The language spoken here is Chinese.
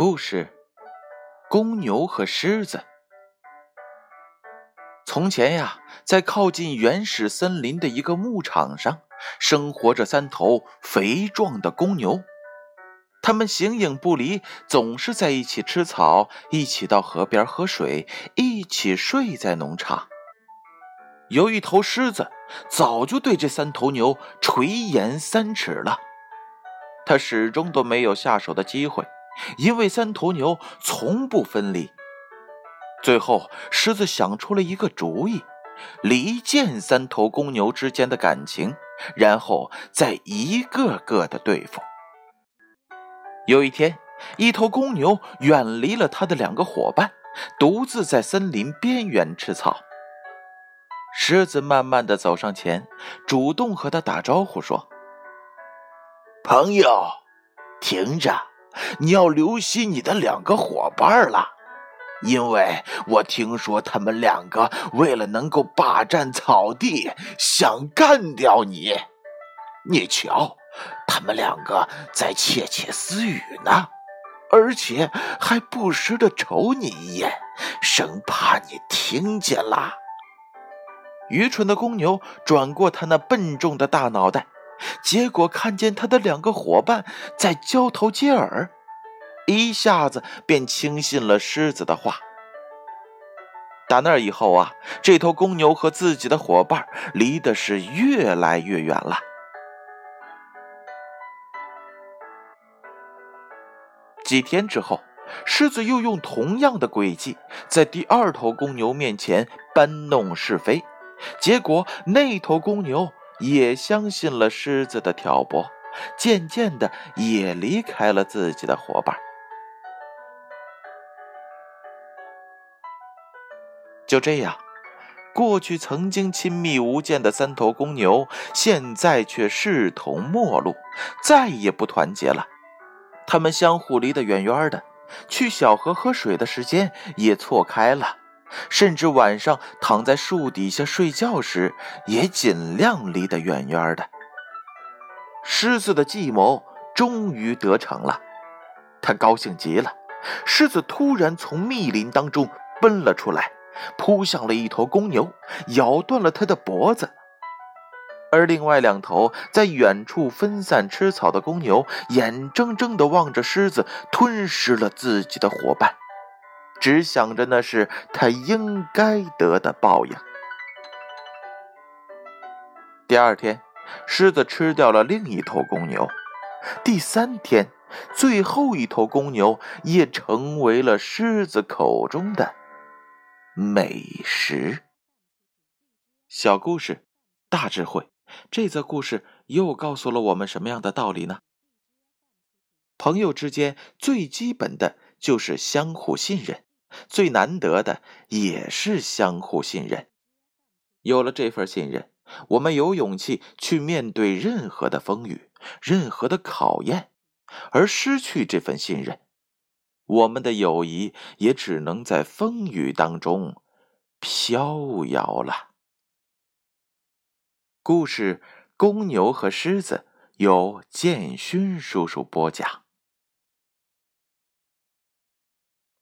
故事：公牛和狮子。从前呀，在靠近原始森林的一个牧场上，生活着三头肥壮的公牛。它们形影不离，总是在一起吃草，一起到河边喝水，一起睡在农场。有一头狮子早就对这三头牛垂涎三尺了，它始终都没有下手的机会，因为三头牛从不分离。最后，狮子想出了一个主意，离间三头公牛之间的感情，然后再一个个的对付。有一天，一头公牛远离了他的两个伙伴，独自在森林边缘吃草。狮子慢慢的走上前，主动和他打招呼说：“朋友，停着，你要留心你的两个伙伴了。”因为我听说他们两个为了能够霸占草地，想干掉你。你瞧，他们两个在窃窃私语呢，而且还不时的瞅你一眼，生怕你听见了。愚蠢的公牛转过他那笨重的大脑袋，结果看见他的两个伙伴在交头接耳。一下子便轻信了狮子的话。打那以后啊，这头公牛和自己的伙伴离的是越来越远了。几天之后，狮子又用同样的诡计，在第二头公牛面前搬弄是非，结果那头公牛也相信了狮子的挑拨，渐渐的也离开了自己的伙伴。就这样，过去曾经亲密无间的三头公牛，现在却势同陌路，再也不团结了。他们相互离得远远的，去小河喝水的时间也错开了，甚至晚上躺在树底下睡觉时，也尽量离得远远的。狮子的计谋终于得逞了，他高兴极了。狮子突然从密林当中奔了出来。扑向了一头公牛，咬断了它的脖子。而另外两头在远处分散吃草的公牛，眼睁睁地望着狮子吞噬了自己的伙伴，只想着那是他应该得的报应。第二天，狮子吃掉了另一头公牛；第三天，最后一头公牛也成为了狮子口中的。美食，小故事，大智慧。这则故事又告诉了我们什么样的道理呢？朋友之间最基本的就是相互信任，最难得的也是相互信任。有了这份信任，我们有勇气去面对任何的风雨，任何的考验；而失去这份信任，我们的友谊也只能在风雨当中飘摇了。故事《公牛和狮子》由建勋叔叔播讲。